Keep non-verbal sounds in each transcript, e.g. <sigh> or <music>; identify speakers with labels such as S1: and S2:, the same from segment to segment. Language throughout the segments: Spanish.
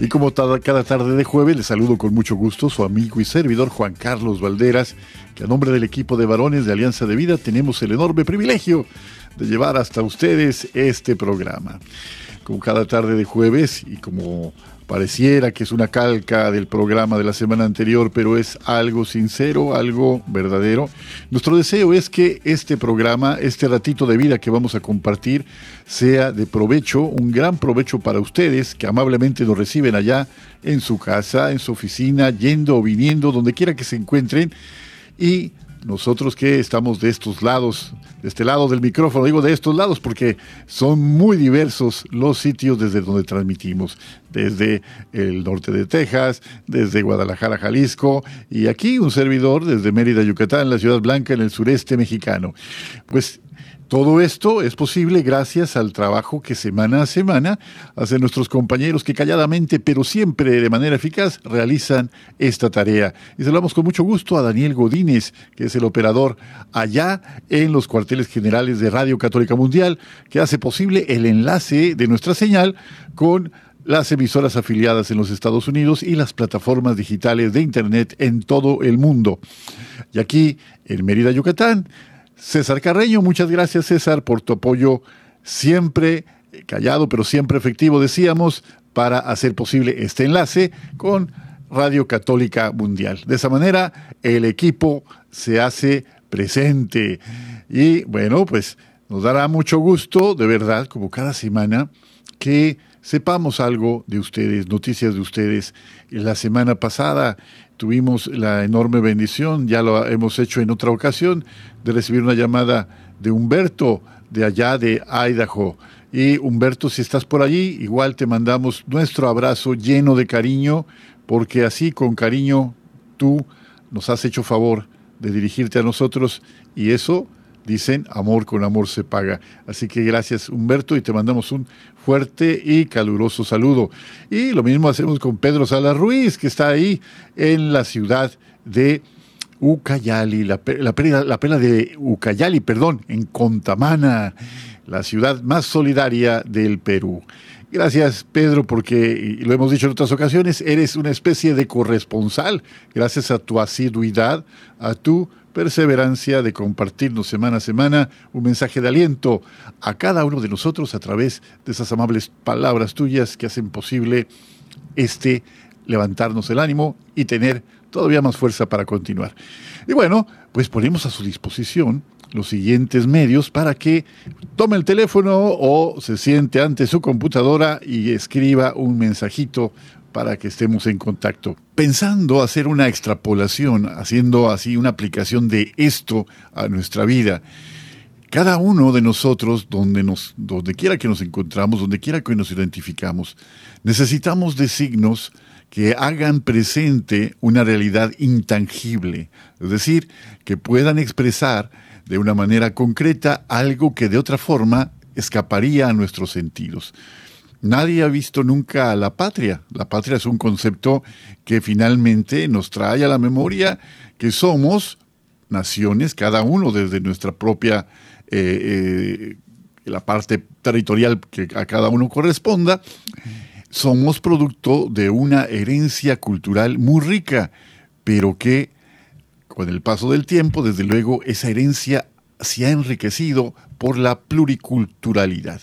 S1: Y como cada tarde de jueves, les saludo con mucho gusto su amigo y servidor Juan Carlos Valderas, que a nombre del equipo de varones de Alianza de Vida tenemos el enorme privilegio de llevar hasta ustedes este programa. Como cada tarde de jueves y como Pareciera que es una calca del programa de la semana anterior, pero es algo sincero, algo verdadero. Nuestro deseo es que este programa, este ratito de vida que vamos a compartir, sea de provecho, un gran provecho para ustedes que amablemente nos reciben allá en su casa, en su oficina, yendo o viniendo, donde quiera que se encuentren. Y nosotros que estamos de estos lados, de este lado del micrófono, digo de estos lados porque son muy diversos los sitios desde donde transmitimos, desde el norte de Texas, desde Guadalajara, Jalisco, y aquí un servidor desde Mérida, Yucatán, la Ciudad Blanca, en el sureste mexicano. Pues todo esto es posible gracias al trabajo que semana a semana hacen nuestros compañeros que calladamente, pero siempre de manera eficaz, realizan esta tarea. Y saludamos con mucho gusto a Daniel Godínez, que es el operador allá en los cuarteles generales de Radio Católica Mundial, que hace posible el enlace de nuestra señal con las emisoras afiliadas en los Estados Unidos y las plataformas digitales de Internet en todo el mundo. Y aquí, en Mérida, Yucatán, César Carreño. Muchas gracias, César, por tu apoyo siempre callado, pero siempre efectivo, decíamos, para hacer posible este enlace con Radio Católica Mundial. De esa manera, el equipo se hace presente. Y bueno, pues nos dará mucho gusto, de verdad, como cada semana, que sepamos algo de ustedes, noticias de ustedes. La semana pasada tuvimos la enorme bendición, ya lo hemos hecho en otra ocasión, de recibir una llamada de Humberto de allá de Idaho. Y Humberto, si estás por allí, igual te mandamos nuestro abrazo lleno de cariño, porque así con cariño tú nos has hecho favor de dirigirte a nosotros y eso dicen, amor con amor se paga. Así que gracias Humberto y te mandamos un fuerte y caluroso saludo. Y lo mismo hacemos con Pedro Salas Ruiz, que está ahí en la ciudad de Ucayali, la, la, la pena de Ucayali, perdón, en Contamana, la ciudad más solidaria del Perú. Gracias, Pedro, porque, lo hemos dicho en otras ocasiones, eres una especie de corresponsal, gracias a tu asiduidad, a tu perseverancia de compartirnos semana a semana un mensaje de aliento a cada uno de nosotros a través de esas amables palabras tuyas que hacen posible este levantarnos el ánimo y tener todavía más fuerza para continuar. Y bueno, pues ponemos a su disposición los siguientes medios para que tome el teléfono o se siente ante su computadora y escriba un mensajito para que estemos en contacto. Pensando hacer una extrapolación, haciendo así una aplicación de esto a nuestra vida, cada uno de nosotros, donde, nos, quiera que nos encontramos, donde quiera que nos identificamos, necesitamos de signos que hagan presente una realidad intangible, es decir, que puedan expresar de una manera concreta algo que de otra forma escaparía a nuestros sentidos. Nadie ha visto nunca a la patria. La patria es un concepto que finalmente nos trae a la memoria que somos naciones, cada uno desde nuestra propia, eh, eh, la parte territorial que a cada uno corresponda, somos producto de una herencia cultural muy rica, pero que con el paso del tiempo, desde luego, esa herencia se ha enriquecido por la pluriculturalidad.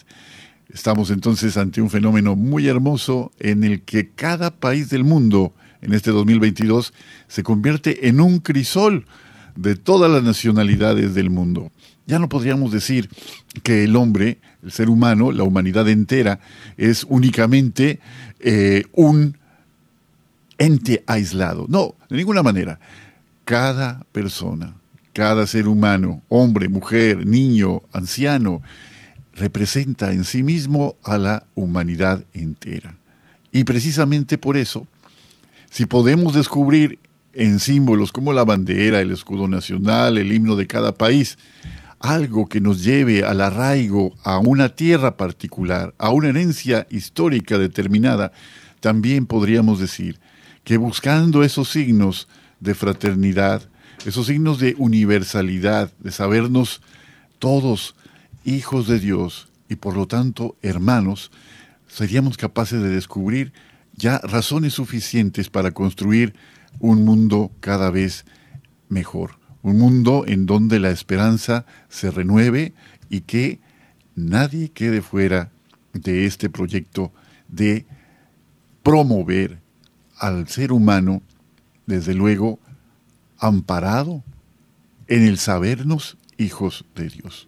S1: Estamos entonces ante un fenómeno muy hermoso en el que cada país del mundo en este 2022, se convierte en un crisol de todas las nacionalidades del mundo. Ya no podríamos decir que el hombre, el ser humano, la humanidad entera, es únicamente eh, un ente aislado. No, de ninguna manera. Cada persona, cada ser humano, hombre, mujer, niño, anciano, representa en sí mismo a la humanidad entera. Y precisamente por eso, si podemos descubrir en símbolos como la bandera, el escudo nacional, el himno de cada país, algo que nos lleve al arraigo a una tierra particular, a una herencia histórica determinada, también podríamos decir que buscando esos signos de fraternidad, esos signos de universalidad, de sabernos todos hijos de Dios y por lo tanto hermanos, seríamos capaces de descubrir ya razones suficientes para construir un mundo cada vez mejor, un mundo en donde la esperanza se renueve y que nadie quede fuera de este proyecto de promover al ser humano, desde luego, amparado en el sabernos hijos de Dios.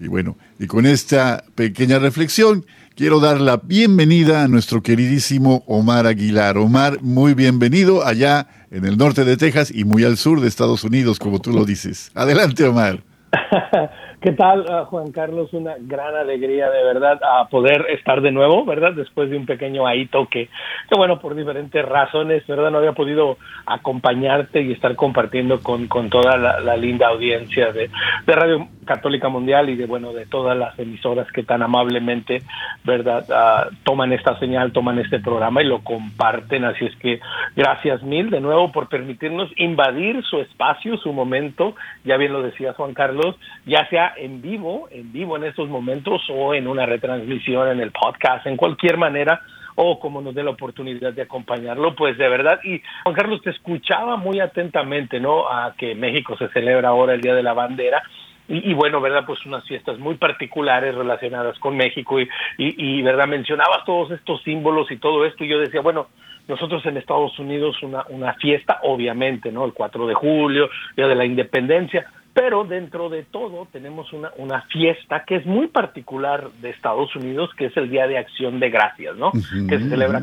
S1: Y bueno, y con esta pequeña reflexión, quiero dar la bienvenida a nuestro queridísimo Omar Aguilar. Omar, muy bienvenido allá en el norte de Texas y muy al sur de Estados Unidos, como tú lo dices. Adelante, Omar. <laughs>
S2: ¿Qué tal, ah, Juan Carlos? Una gran alegría de verdad a poder estar de nuevo, ¿verdad? Después de un pequeño ahito que, que, bueno, por diferentes razones, ¿verdad? No había podido acompañarte y estar compartiendo con, con toda la, linda audiencia de, de, Radio Católica Mundial y de, bueno, de todas las emisoras que tan amablemente, ¿verdad? Uh, toman esta señal, toman este programa y lo comparten. Así es que gracias mil de nuevo por permitirnos invadir su espacio, su momento. Ya bien lo decía Juan Carlos, ya sea en vivo, en vivo en estos momentos o en una retransmisión en el podcast, en cualquier manera o como nos dé la oportunidad de acompañarlo, pues de verdad. Y Juan Carlos, te escuchaba muy atentamente, ¿no? A que México se celebra ahora el Día de la Bandera. Y, bueno, ¿verdad? Pues unas fiestas muy particulares relacionadas con México y, y, ¿verdad? Mencionabas todos estos símbolos y todo esto y yo decía, bueno, nosotros en Estados Unidos una, una fiesta, obviamente, ¿no? El 4 de julio, Día de la Independencia, pero dentro de todo tenemos una, una fiesta que es muy particular de Estados Unidos, que es el Día de Acción de Gracias, ¿no? Que se celebra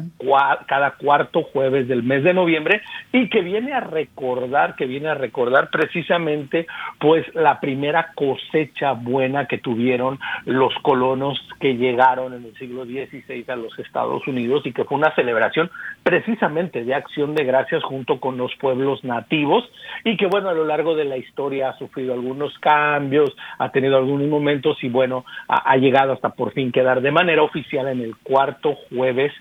S2: cada cuarto jueves del mes de noviembre y que viene a recordar, que viene a recordar precisamente, pues, la primera cosecha buena que tuvieron los colonos que llegaron en el siglo XVI a los Estados Unidos y que fue una celebración precisamente de Acción de Gracias junto con los pueblos nativos y que, bueno, a lo largo de la historia ha sufrido algunos cambios, ha tenido algunos momentos y bueno, ha, llegado hasta por fin quedar de manera oficial en el cuarto jueves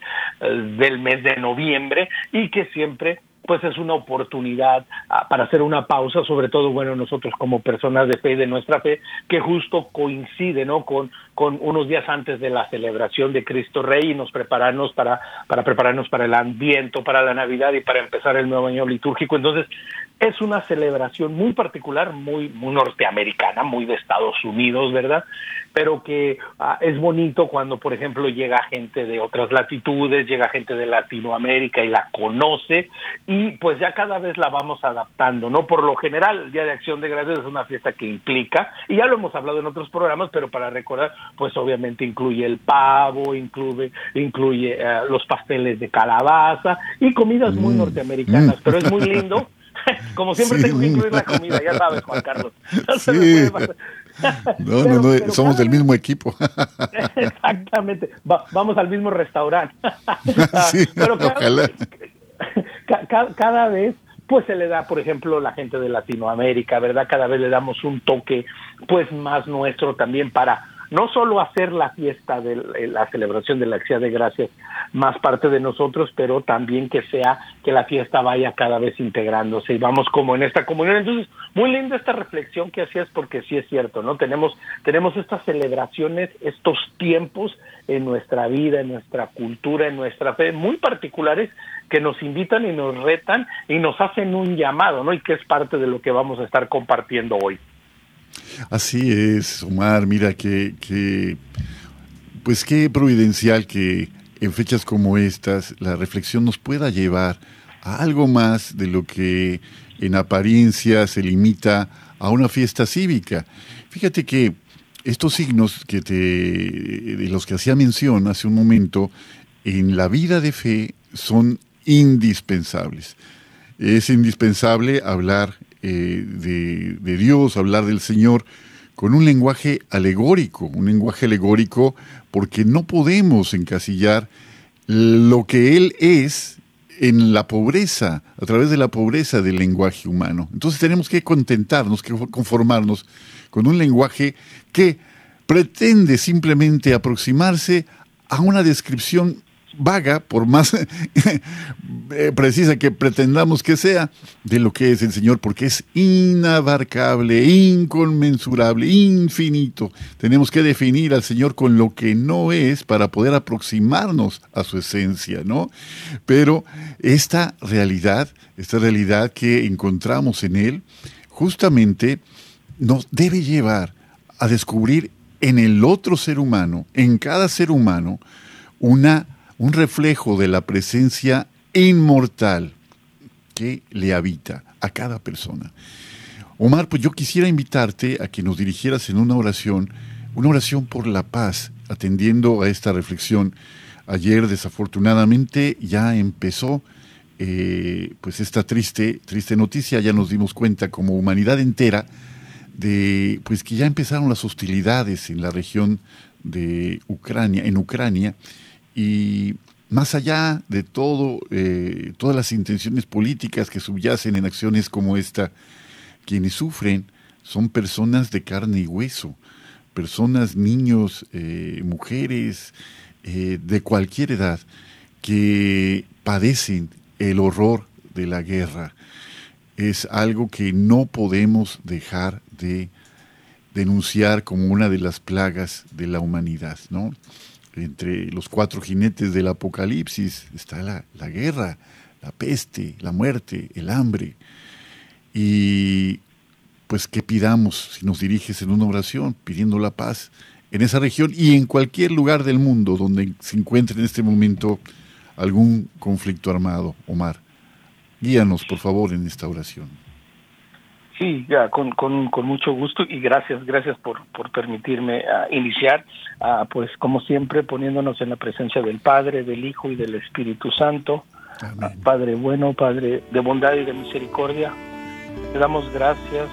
S2: eh, del mes de noviembre y que siempre pues es una oportunidad ah, para hacer una pausa, sobre todo, bueno, nosotros como personas de fe y de nuestra fe, que justo coincide, ¿no? Con, con unos días antes de la celebración de Cristo Rey y nos prepararnos para, para prepararnos para el ambiente, para la Navidad y para empezar el nuevo año litúrgico. Entonces, es una celebración muy particular, muy, muy norteamericana, muy de Estados Unidos, ¿verdad? Pero que ah, es bonito cuando, por ejemplo, llega gente de otras latitudes, llega gente de Latinoamérica y la conoce y pues ya cada vez la vamos adaptando, ¿no? Por lo general, el Día de Acción de Gracias es una fiesta que implica, y ya lo hemos hablado en otros programas, pero para recordar, pues obviamente incluye el pavo, incluye, incluye eh, los pasteles de calabaza y comidas muy mm. norteamericanas, pero es muy lindo <laughs> <laughs> Como siempre tengo que incluir la comida, ya sabes, Juan Carlos. <laughs> <laughs>
S1: No, no, no, somos del mismo equipo.
S2: Exactamente, vamos al mismo restaurante.
S1: sí, pero cada,
S2: cada, vez pues se le da, por ejemplo, la gente de Latinoamérica, ¿verdad? Cada vez le damos un toque pues más nuestro también para no solo hacer la fiesta de eh, la celebración de la acción de gracias más parte de nosotros, pero también que sea que la fiesta vaya cada vez integrándose y vamos como en esta comunión. Entonces, muy linda esta reflexión que hacías porque sí es cierto, ¿no? Tenemos tenemos estas celebraciones, estos tiempos en nuestra vida, en nuestra cultura, en nuestra fe muy particulares que nos invitan y nos retan y nos hacen un llamado, ¿no? Y que es parte de lo que vamos a estar compartiendo hoy.
S1: Así es, Omar, mira que, que pues qué providencial que en fechas como estas la reflexión nos pueda llevar a algo más de lo que en apariencia se limita a una fiesta cívica. Fíjate que estos signos que te, de los que hacía mención hace un momento, en la vida de fe son indispensables. Es indispensable hablar eh, de, de Dios, hablar del Señor, con un lenguaje alegórico, un lenguaje alegórico porque no podemos encasillar lo que Él es en la pobreza, a través de la pobreza del lenguaje humano. Entonces tenemos que contentarnos, que conformarnos con un lenguaje que pretende simplemente aproximarse a una descripción vaga, por más <laughs> eh, precisa que pretendamos que sea, de lo que es el Señor, porque es inabarcable, inconmensurable, infinito. Tenemos que definir al Señor con lo que no es para poder aproximarnos a su esencia, ¿no? Pero esta realidad, esta realidad que encontramos en Él, justamente nos debe llevar a descubrir en el otro ser humano, en cada ser humano, una un reflejo de la presencia inmortal que le habita a cada persona. Omar, pues yo quisiera invitarte a que nos dirigieras en una oración, una oración por la paz, atendiendo a esta reflexión. Ayer, desafortunadamente, ya empezó eh, pues esta triste, triste noticia. Ya nos dimos cuenta como humanidad entera de pues que ya empezaron las hostilidades en la región de Ucrania, en Ucrania, y más allá de todo, eh, todas las intenciones políticas que subyacen en acciones como esta, quienes sufren son personas de carne y hueso, personas, niños, eh, mujeres, eh, de cualquier edad, que padecen el horror de la guerra. Es algo que no podemos dejar de denunciar como una de las plagas de la humanidad, ¿no? Entre los cuatro jinetes del Apocalipsis está la, guerra, la peste, la muerte, el hambre. Y pues que pidamos, si nos diriges en una oración, pidiendo la paz en esa región y en cualquier lugar del mundo donde se encuentre en este momento algún conflicto armado, Omar. Guíanos, por favor, en esta oración.
S2: Sí, ya, con, con, con, mucho gusto y gracias, gracias por, por permitirme uh, iniciar, uh, pues como siempre poniéndonos en la presencia del Padre, del Hijo y del Espíritu Santo. Uh, Padre bueno, Padre de bondad y de misericordia, te damos gracias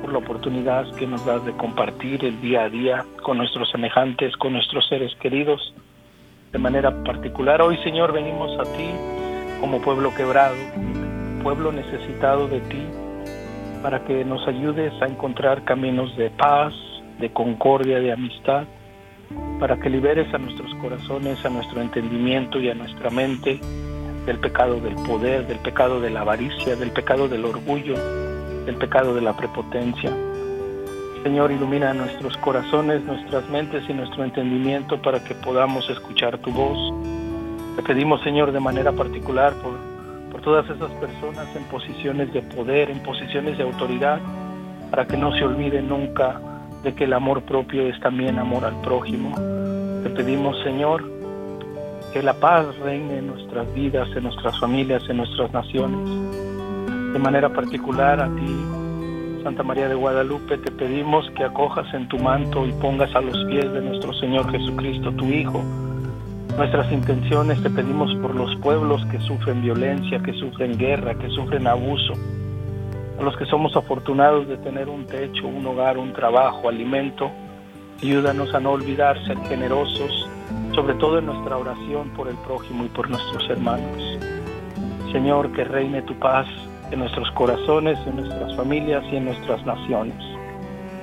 S2: por la oportunidad que nos das de compartir el día a día con nuestros semejantes, con nuestros seres queridos. De manera particular, hoy Señor venimos a ti como pueblo quebrado, pueblo necesitado de ti, para que nos ayudes a encontrar caminos de paz, de concordia, de amistad, para que liberes a nuestros corazones, a nuestro entendimiento y a nuestra mente del pecado del poder, del pecado de la avaricia, del pecado del orgullo, del pecado de la prepotencia. Señor, ilumina nuestros corazones, nuestras mentes y nuestro entendimiento para que podamos escuchar tu voz. Te pedimos, Señor, de manera particular por todas esas personas en posiciones de poder, en posiciones de autoridad, para que no se olvide nunca de que el amor propio es también amor al prójimo. Te pedimos, Señor, que la paz reine en nuestras vidas, en nuestras familias, en nuestras naciones. De manera particular a ti, Santa María de Guadalupe, te pedimos que acojas en tu manto y pongas a los pies de nuestro Señor Jesucristo, tu Hijo, Nuestras intenciones te pedimos por los pueblos que sufren violencia, que sufren guerra, que sufren abuso, a los que somos afortunados de tener un techo, un hogar, un trabajo, alimento. Ayúdanos a no olvidar ser generosos, sobre todo en nuestra oración por el prójimo y por nuestros hermanos. Señor, que reine tu paz en nuestros corazones, en nuestras familias y en nuestras naciones.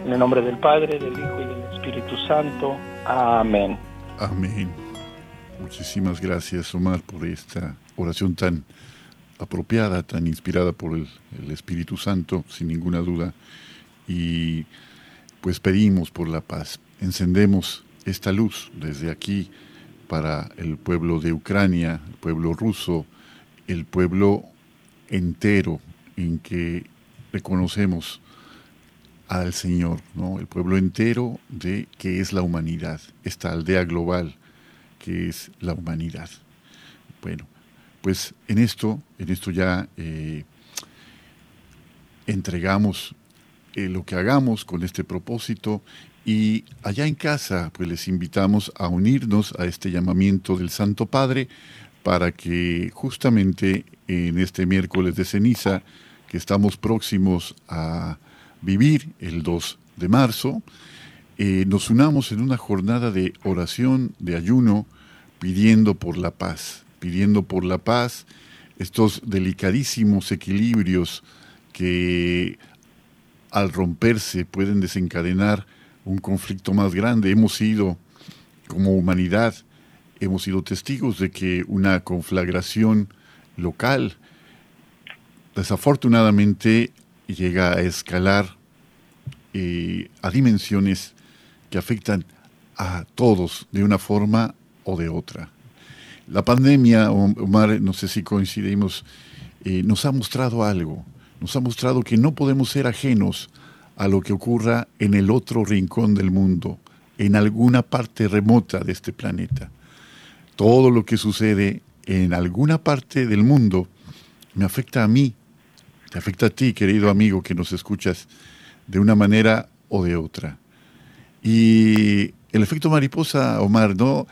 S2: En el nombre del Padre, del Hijo y del Espíritu Santo. Amén.
S1: Amén. Muchísimas gracias, Omar, por esta oración tan apropiada, tan inspirada por el, Espíritu Santo, sin ninguna duda. Y pues pedimos por la paz. Encendemos esta luz desde aquí para el pueblo de Ucrania, el pueblo ruso, el pueblo entero en que reconocemos al Señor, ¿no? El pueblo entero de que es la humanidad, esta aldea global que es la humanidad. Bueno, pues en esto, en esto ya eh, entregamos eh, lo que hagamos con este propósito y allá en casa, pues les invitamos a unirnos a este llamamiento del Santo Padre para que justamente en este miércoles de ceniza, que estamos próximos a vivir el 2 de marzo, eh, nos unamos en una jornada de oración, de ayuno, pidiendo por la paz, pidiendo por la paz estos delicadísimos equilibrios que al romperse pueden desencadenar un conflicto más grande. Hemos sido, como humanidad, hemos sido testigos de que una conflagración local desafortunadamente llega a escalar eh, a dimensiones que afectan a todos de una forma o de otra. La pandemia, Omar, no sé si coincidimos, eh, nos ha mostrado algo, nos ha mostrado que no podemos ser ajenos a lo que ocurra en el otro rincón del mundo, en alguna parte remota de este planeta. Todo lo que sucede en alguna parte del mundo me afecta a mí, te afecta a ti, querido amigo que nos escuchas, de una manera o de otra. Y el efecto mariposa, Omar, ¿no?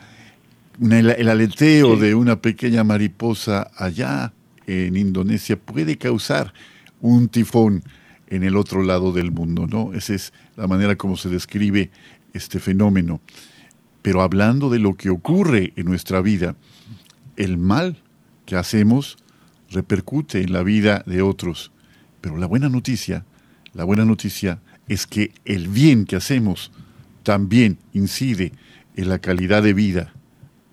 S1: El, aleteo de una pequeña mariposa allá en Indonesia puede causar un tifón en el otro lado del mundo, ¿no? Esa es la manera como se describe este fenómeno. Pero hablando de lo que ocurre en nuestra vida, el mal que hacemos repercute en la vida de otros. Pero la buena noticia, la buena noticia es que el bien que hacemos también incide en la calidad de vida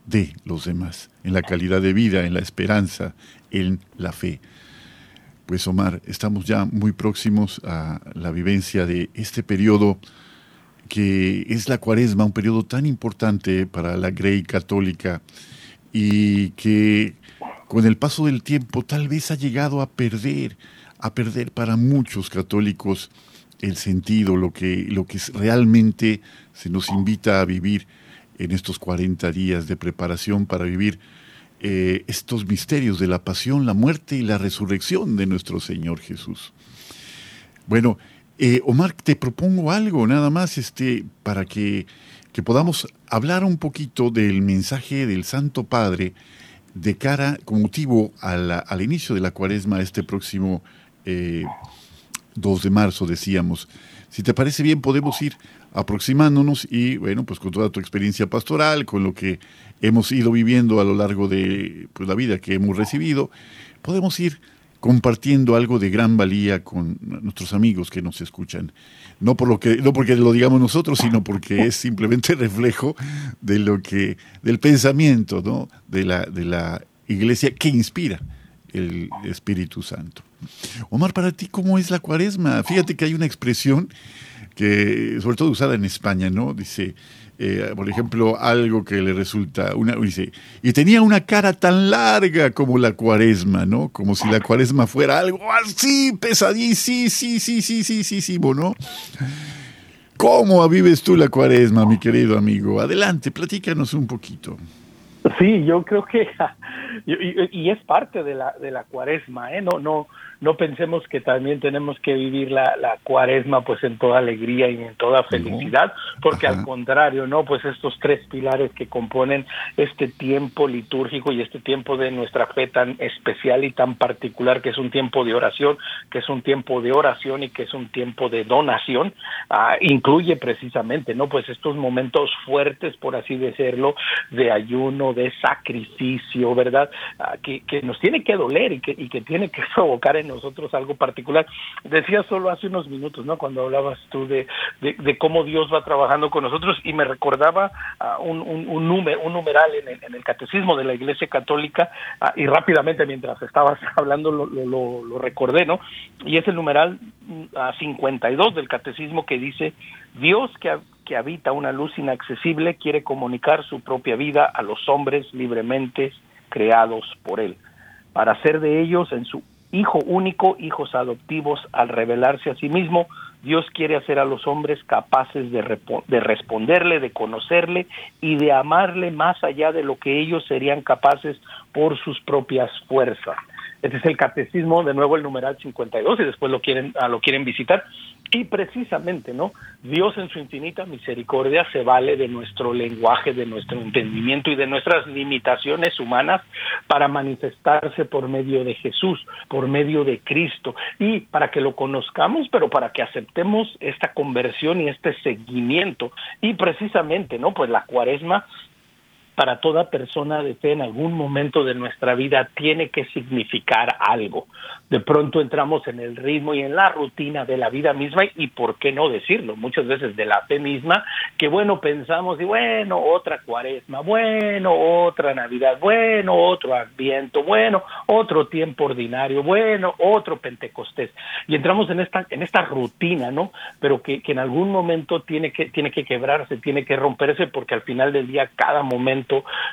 S1: de los demás, en la calidad de vida, en la esperanza, en la fe. Pues Omar, estamos ya muy próximos a la vivencia de este periodo que es la cuaresma, un periodo tan importante para la Grey católica y que con el paso del tiempo tal vez ha llegado a perder, a perder para muchos católicos el sentido, lo que, lo que realmente se nos invita a vivir en estos 40 días de preparación para vivir eh, estos misterios de la pasión, la muerte y la resurrección de nuestro Señor Jesús. Bueno, eh, Omar, te propongo algo nada más este, para que, podamos hablar un poquito del mensaje del Santo Padre de cara, con motivo al inicio de la cuaresma este próximo 2 eh, de marzo, decíamos. Si te parece bien, podemos ir aproximándonos y, bueno, pues con toda tu experiencia pastoral, con lo que hemos ido viviendo a lo largo de pues, la vida que hemos recibido, podemos ir compartiendo algo de gran valía con nuestros amigos que nos escuchan. No, por lo que, no porque lo digamos nosotros, sino porque es simplemente <laughs> reflejo de lo que, del pensamiento ¿no? de, la, de la iglesia que inspira el Espíritu Santo. Omar, para ti, ¿cómo es la cuaresma? Fíjate que hay una expresión que, sobre todo usada en España, ¿no? Dice, eh, por ejemplo, algo que le resulta, una, dice, y tenía una cara tan larga como la cuaresma, ¿no? Como si la cuaresma fuera algo así, pesadísimo, sí, sí, sí, sí, sí, sí, ¿no? ¿Cómo vives tú la cuaresma, mi querido amigo? Adelante, platícanos un poquito.
S2: Sí, yo creo que, <laughs> y, es parte de la, de la cuaresma, ¿eh? No, no, no pensemos que también tenemos que vivir la, la cuaresma pues en toda alegría y en toda felicidad, porque al contrario, ¿no? Pues estos tres pilares que componen este tiempo litúrgico y este tiempo de nuestra fe tan especial y tan particular, que es un tiempo de oración, que es un tiempo de oración y que es un tiempo de donación, ah, incluye precisamente, ¿no? Pues estos momentos fuertes, por así decirlo, de ayuno, de sacrificio, ¿verdad? Ah, que, que nos tiene que doler y que, y que tiene que <laughs> provocar en nosotros algo particular. Decía solo hace unos minutos, ¿no? Cuando hablabas tú de, de, cómo Dios va trabajando con nosotros y me recordaba uh, un, un, número, un numeral en el, en el, catecismo de la Iglesia Católica uh, y rápidamente mientras estabas <laughs> hablando lo, recordé, ¿no? Y es el numeral uh, 52 del catecismo que dice, Dios que, que habita una luz inaccesible quiere comunicar su propia vida a los hombres libremente creados por él para hacer de ellos en su hijo único, hijos adoptivos, al revelarse a sí mismo, Dios quiere hacer a los hombres capaces de, de responderle, de conocerle y de amarle más allá de lo que ellos serían capaces por sus propias fuerzas. Este es el catecismo, de nuevo el numeral 52, y después lo quieren, ah, lo quieren visitar. Y precisamente, ¿no? Dios en su infinita misericordia se vale de nuestro lenguaje, de nuestro entendimiento y de nuestras limitaciones humanas para manifestarse por medio de Jesús, por medio de Cristo, y para que lo conozcamos, pero para que aceptemos esta conversión y este seguimiento. Y precisamente, ¿no? Pues la cuaresma para toda persona de fe en algún momento de nuestra vida tiene que significar algo. De pronto entramos en el ritmo y en la rutina de la vida misma y por qué no decirlo, muchas veces de la fe misma, que bueno, pensamos y bueno, otra cuaresma, bueno, otra Navidad, bueno, otro Adviento, bueno, otro tiempo ordinario, bueno, otro Pentecostés. Y entramos en esta en esta rutina, ¿no? Pero que, que en algún momento tiene que tiene que quebrarse, tiene que romperse porque al final del día cada momento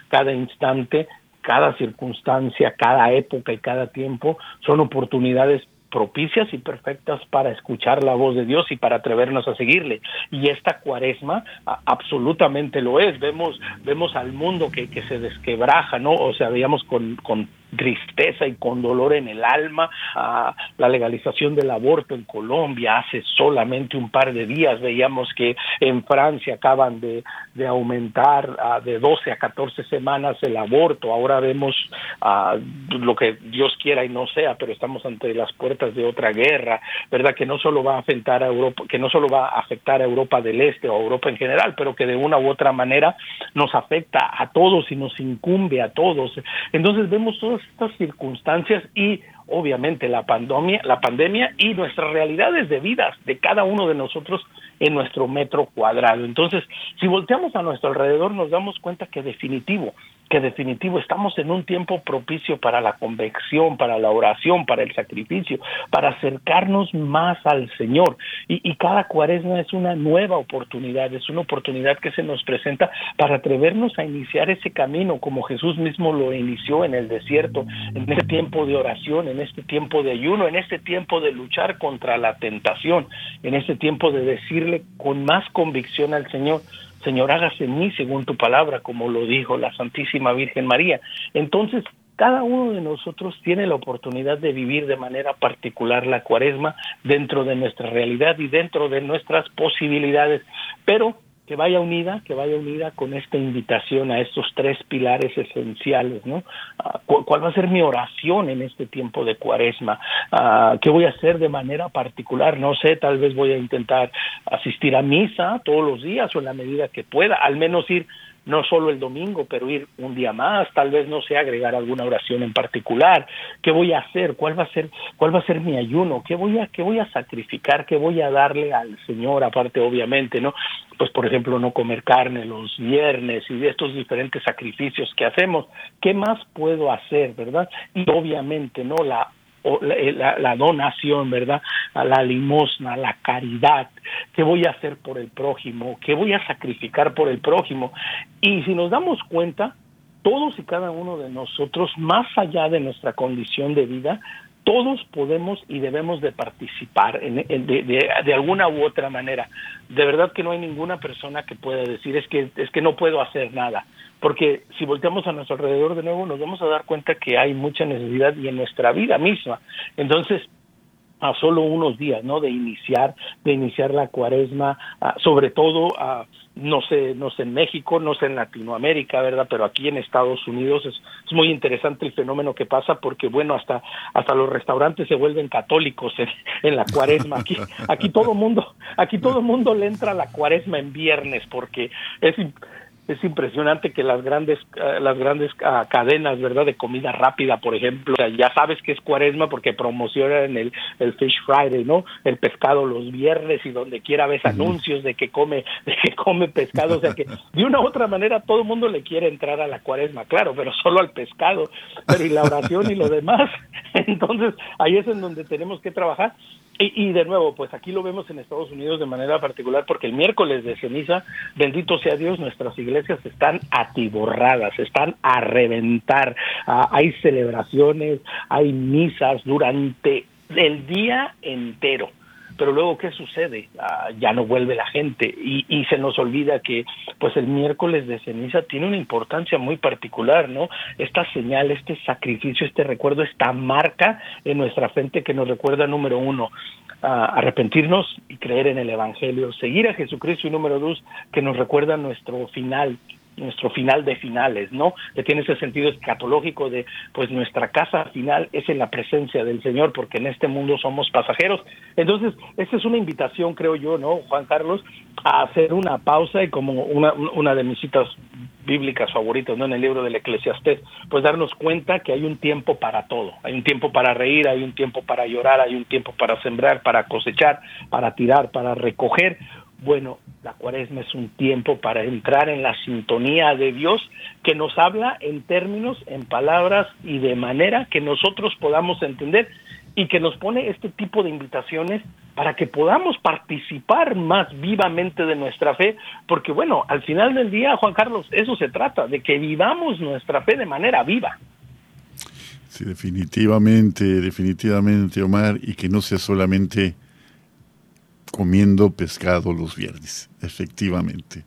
S2: cada instante, cada circunstancia, cada época y cada tiempo son oportunidades propicias y perfectas para escuchar la voz de Dios y para atrevernos a seguirle. Y esta cuaresma absolutamente lo es. Vemos, vemos al mundo que, que se desquebraja, ¿no? O sea, veíamos con, con tristeza y con dolor en el alma a la legalización del aborto en Colombia. Hace solamente un par de días veíamos que en Francia acaban de, de aumentar de 12 a 14 semanas el aborto. Ahora vemos lo que Dios quiera y no sea, pero estamos ante las puertas de otra guerra, ¿verdad? Que no solo va a afectar a Europa, que no solo va a afectar a Europa del Este o a Europa en general, pero que de una u otra manera nos afecta a todos y nos incumbe a todos. Entonces vemos todas estas circunstancias y obviamente la pandemia, la pandemia y nuestras realidades de vida de cada uno de nosotros en nuestro metro cuadrado. Entonces, si volteamos a nuestro alrededor nos damos cuenta que definitivo que definitivo estamos en un tiempo propicio para la convección, para la oración, para el sacrificio, para acercarnos más al Señor. Y, cada cuaresma es una nueva oportunidad, es una oportunidad que se nos presenta para atrevernos a iniciar ese camino como Jesús mismo lo inició en el desierto, en este tiempo de oración, en este tiempo de ayuno, en este tiempo de luchar contra la tentación, en este tiempo de decirle con más convicción al Señor, Señor, hágase en mí según tu palabra, como lo dijo la Santísima Virgen María. Entonces, cada uno de nosotros tiene la oportunidad de vivir de manera particular la cuaresma dentro de nuestra realidad y dentro de nuestras posibilidades, pero que vaya unida, que vaya unida con esta invitación a estos tres pilares esenciales, ¿no? Ah, ¿Cuál va a ser mi oración en este tiempo de cuaresma? Ah, ¿Qué voy a hacer de manera particular? No sé, tal vez voy a intentar asistir a misa todos los días o en la medida que pueda, al menos ir no solo el domingo, pero ir un día más, tal vez no sé agregar alguna oración en particular, qué voy a hacer, cuál va a ser, cuál va a ser mi ayuno, qué voy a, qué voy a sacrificar, qué voy a darle al Señor, aparte obviamente, ¿no? Pues por ejemplo, no comer carne los viernes y de estos diferentes sacrificios que hacemos, ¿qué más puedo hacer, verdad? Y obviamente, ¿no? La eh, la, donación, ¿verdad? A la limosna, la caridad, qué voy a hacer por el prójimo, qué voy a sacrificar por el prójimo. Y si nos damos cuenta, todos y cada uno de nosotros, más allá de nuestra condición de vida, todos podemos y debemos de participar en, de, de, alguna u otra manera. De verdad que no hay ninguna persona que pueda decir es que es que no puedo hacer nada porque si volteamos a nuestro alrededor de nuevo nos vamos a dar cuenta que hay mucha necesidad y en nuestra vida misma. Entonces, a solo unos días, ¿no? De iniciar, de iniciar la cuaresma, sobre todo, a, no sé, no sé en México, no sé en Latinoamérica, ¿verdad? Pero aquí en Estados Unidos es, es, muy interesante el fenómeno que pasa porque, bueno, hasta, hasta los restaurantes se vuelven católicos en, en la cuaresma. Aquí, aquí todo mundo, aquí todo mundo le entra a la cuaresma en viernes porque es es impresionante que las grandes uh, las grandes uh, cadenas verdad de comida rápida por ejemplo o sea, ya sabes que es cuaresma porque promocionan el, el fish friday no el pescado los viernes y donde quiera ves uh -huh. anuncios de que come <laughs> de que come pescado o sea que de una u otra manera todo el mundo le quiere entrar a la cuaresma claro pero solo al pescado pero y la oración y lo demás. <laughs> Entonces ahí es en donde tenemos que trabajar y, y, de nuevo, pues aquí lo vemos en Estados Unidos de manera particular porque el miércoles de ceniza, bendito sea Dios, nuestras iglesias están atiborradas, están a reventar. Uh, hay celebraciones, hay misas durante el día entero pero luego ¿qué sucede? Ah, ya no vuelve la gente y, se nos olvida que pues el miércoles de ceniza tiene una importancia muy particular, ¿no? Esta señal, este sacrificio, este recuerdo, esta marca en nuestra frente que nos recuerda número uno, arrepentirnos y creer en el Evangelio, seguir a Jesucristo y número dos, que nos recuerda nuestro final, nuestro final de finales, ¿no? Que tiene ese sentido escatológico de, pues nuestra casa final es en la presencia del Señor, porque en este mundo somos pasajeros. Entonces, esta es una invitación, creo yo, ¿no, Juan Carlos? A hacer una pausa y como una, una de mis citas bíblicas favoritas, ¿no? En el libro del Eclesiastés, pues darnos cuenta que hay un tiempo para todo, hay un tiempo para reír, hay un tiempo para llorar, hay un tiempo para sembrar, para cosechar, para tirar, para recoger. Bueno, la cuaresma es un tiempo para entrar en la sintonía de Dios que nos habla en términos, en palabras y de manera que nosotros podamos entender y que nos pone este tipo de invitaciones para que podamos participar más vivamente de nuestra fe, porque bueno, al final del día, Juan Carlos, eso se trata, de que vivamos nuestra fe de manera viva.
S1: Sí, definitivamente, definitivamente, Omar, y que no sea solamente comiendo pescado los viernes, efectivamente.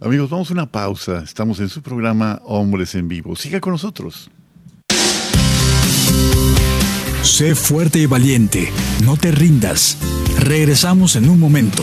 S1: Amigos, vamos a una pausa. Estamos en su programa Hombres en Vivo. Siga con nosotros.
S3: Sé fuerte y valiente, no te rindas. Regresamos en un momento.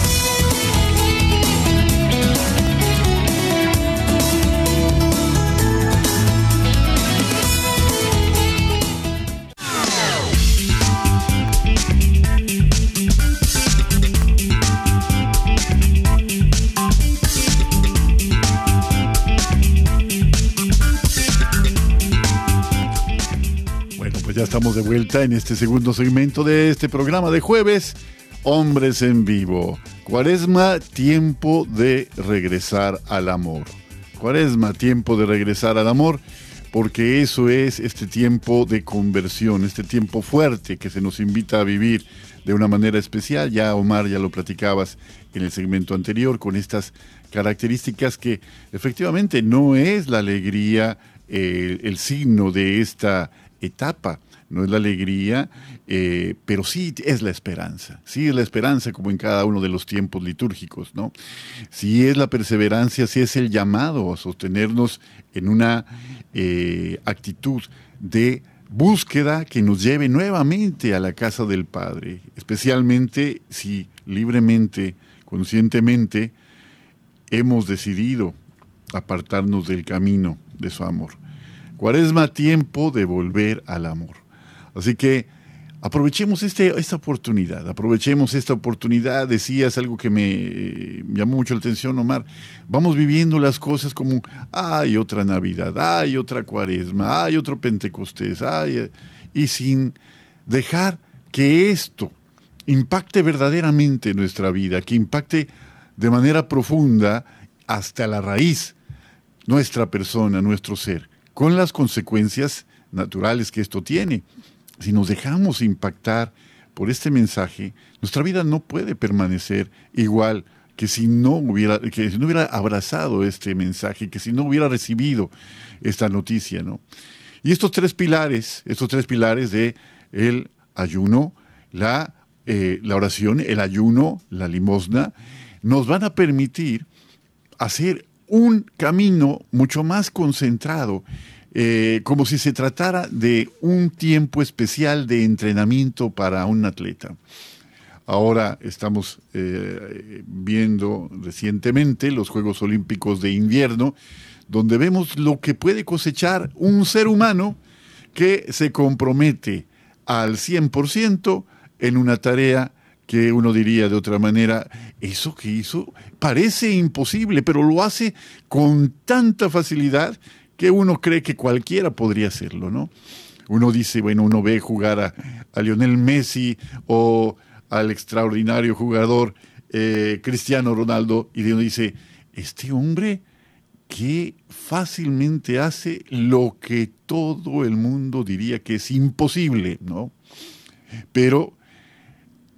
S1: Estamos de vuelta en este segundo segmento de este programa de jueves, Hombres en Vivo. Cuaresma, tiempo de regresar al amor. Cuaresma, tiempo de regresar al amor, porque eso es este tiempo de conversión, este tiempo fuerte que se nos invita a vivir de una manera especial. Ya Omar, ya lo platicabas en el segmento anterior, con estas características que efectivamente no es la alegría eh, el signo de esta etapa no es la alegría, eh, pero sí es la esperanza, sí es la esperanza como en cada uno de los tiempos litúrgicos, ¿no? Sí es la perseverancia, sí es el llamado a sostenernos en una eh, actitud de búsqueda que nos lleve nuevamente a la casa del Padre, especialmente si libremente, conscientemente, hemos decidido apartarnos del camino de su amor. Cuaresma, tiempo de volver al amor. Así que aprovechemos este, esta oportunidad, aprovechemos esta oportunidad. Decías algo que me llamó mucho la atención, Omar. Vamos viviendo las cosas como, hay otra Navidad, hay otra Cuaresma, hay otro Pentecostés, hay, y sin dejar que esto impacte verdaderamente nuestra vida, que impacte de manera profunda hasta la raíz nuestra persona, nuestro ser, con las consecuencias naturales que esto tiene si nos dejamos impactar por este mensaje, nuestra vida no puede permanecer igual que si no hubiera, que si no hubiera abrazado este mensaje, que si no hubiera recibido esta noticia, ¿no? Y estos tres pilares, estos tres pilares de el ayuno, la, eh, la oración, el ayuno, la limosna, nos van a permitir hacer un camino mucho más concentrado eh, como si se tratara de un tiempo especial de entrenamiento para un atleta. Ahora estamos eh, viendo recientemente los Juegos Olímpicos de invierno, donde vemos lo que puede cosechar un ser humano que se compromete al 100% en una tarea que uno diría de otra manera, eso que hizo parece imposible, pero lo hace con tanta facilidad que uno cree que cualquiera podría hacerlo, ¿no? Uno dice, bueno, uno ve jugar a, Lionel Messi o al extraordinario jugador eh, Cristiano Ronaldo y uno dice, este hombre que fácilmente hace lo que todo el mundo diría que es imposible, ¿no? Pero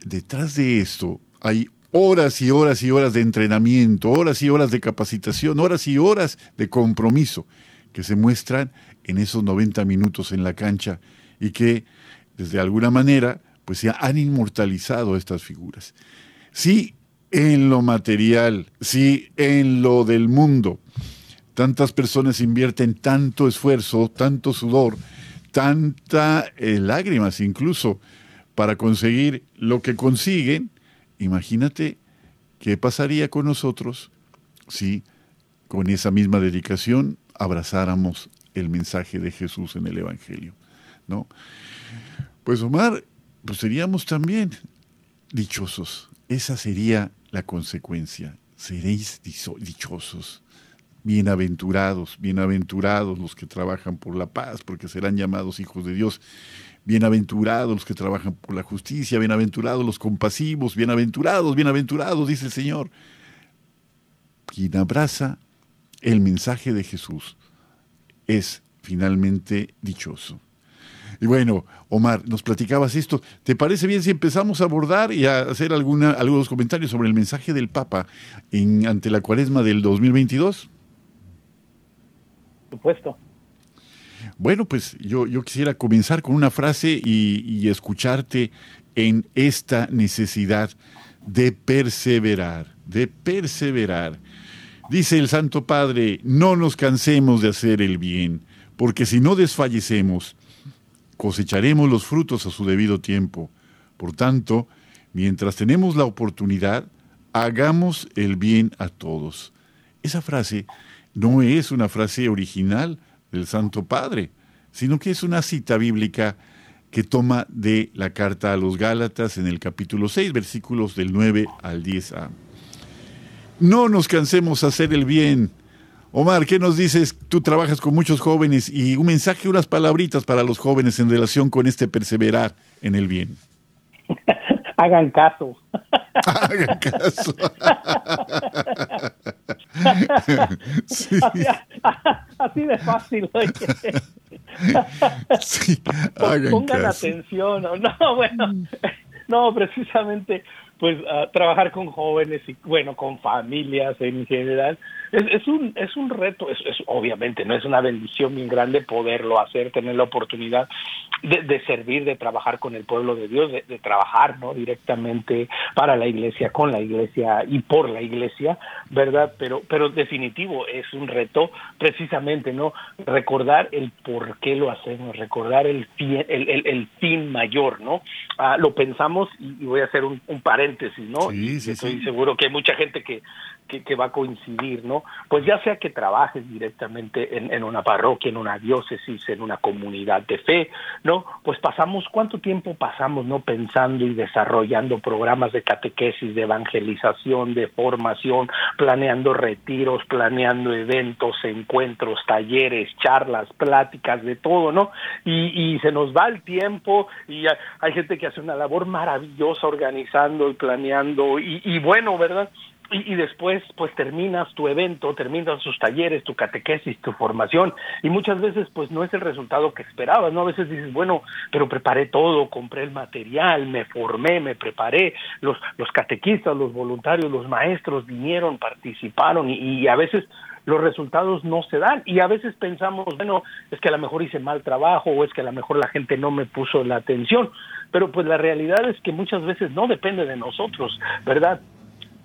S1: detrás de esto hay horas y horas y horas de entrenamiento, horas y horas de capacitación, horas y horas de compromiso que se muestran en esos 90 minutos en la cancha y que desde alguna manera pues se han inmortalizado estas figuras. Sí, en lo material, sí, en lo del mundo. Tantas personas invierten tanto esfuerzo, tanto sudor, tanta eh, lágrimas incluso para conseguir lo que consiguen, imagínate qué pasaría con nosotros si con esa misma dedicación abrazáramos el mensaje de Jesús en el Evangelio, ¿no? Pues Omar, pues seríamos también dichosos. Esa sería la consecuencia. Seréis dichosos, bienaventurados, bienaventurados los que trabajan por la paz, porque serán llamados hijos de Dios. Bienaventurados los que trabajan por la justicia, bienaventurados los compasivos, bienaventurados, bienaventurados, dice el Señor. Quien abraza el mensaje de Jesús es finalmente dichoso. Y bueno, Omar, nos platicabas esto. ¿Te parece bien si empezamos a abordar y a hacer alguna, algunos comentarios sobre el mensaje del Papa en, ante la cuaresma del 2022?
S2: Por supuesto.
S1: Bueno, pues yo, yo quisiera comenzar con una frase y, escucharte en esta necesidad de perseverar, de perseverar. Dice el Santo Padre, no nos cansemos de hacer el bien, porque si no desfallecemos, cosecharemos los frutos a su debido tiempo. Por tanto, mientras tenemos la oportunidad, hagamos el bien a todos. Esa frase no es una frase original, del Santo Padre, sino que es una cita bíblica que toma de la carta a los Gálatas en el capítulo 6, versículos del 9 al 10a. No nos cansemos hacer el bien. Omar, ¿qué nos dices? Tú trabajas con muchos jóvenes y un mensaje, unas palabritas para los jóvenes en relación con este perseverar en el bien. <laughs>
S2: Hagan caso. <laughs>
S1: Hagan caso. <laughs>
S2: así, de fácil.
S1: sí,
S2: Pongan atención. No, bueno, no, precisamente, pues trabajar con jóvenes y, bueno, con familias en general es, un, es un reto, es, obviamente, no es una bendición bien grande poderlo hacer, tener la oportunidad de, servir, de trabajar con el pueblo de Dios, de, trabajar no directamente para la iglesia, con la iglesia y por la iglesia, ¿verdad? Pero, pero definitivo es un reto precisamente, ¿no? Recordar el por qué lo hacemos, recordar el fin, el, el, fin mayor, ¿no? Ah, lo pensamos y, voy a hacer un, paréntesis, ¿no?
S1: Sí, sí,
S2: Estoy seguro que hay mucha gente que, que, va a coincidir, ¿no? Pues ya sea que trabajes directamente en, una parroquia, en una diócesis, en una comunidad de fe, ¿no? Pues pasamos, ¿cuánto tiempo pasamos, ¿no? Pensando y desarrollando programas de catequesis, de evangelización, de formación, planeando retiros, planeando eventos, encuentros, talleres, charlas, pláticas, de todo, ¿no? Y, se nos va el tiempo y hay gente que hace una labor maravillosa organizando y planeando y, y bueno, ¿verdad? Y, después pues terminas tu evento, terminas tus talleres, tu catequesis, tu formación y muchas veces pues no es el resultado que esperabas, ¿no? A veces dices, bueno, pero preparé todo, compré el material, me formé, me preparé, los, los catequistas, los voluntarios, los maestros vinieron, participaron y, y a veces los resultados no se dan y a veces pensamos, bueno, es que a lo mejor hice mal trabajo o es que a lo mejor la gente no me puso la atención, pero pues la realidad es que muchas veces no depende de nosotros, ¿verdad?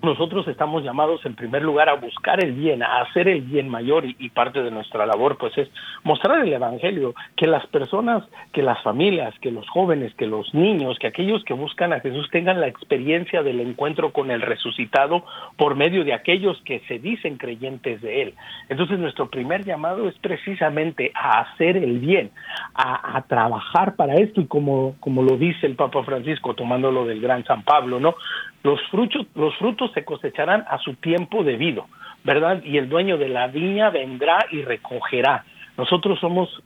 S2: Nosotros estamos llamados en primer lugar a buscar el bien, a hacer el bien mayor y, parte de nuestra labor pues es mostrar el evangelio, que las personas, que las familias, que los jóvenes, que los niños, que aquellos que buscan a Jesús tengan la experiencia del encuentro con el resucitado por medio de aquellos que se dicen creyentes de él. Entonces nuestro primer llamado es precisamente a hacer el bien, a, trabajar para esto y como como lo dice el Papa Francisco tomándolo del gran San Pablo, ¿no? Los frutos, los frutos se cosecharán a su tiempo debido, ¿verdad? Y el dueño de la viña vendrá y recogerá. Nosotros somos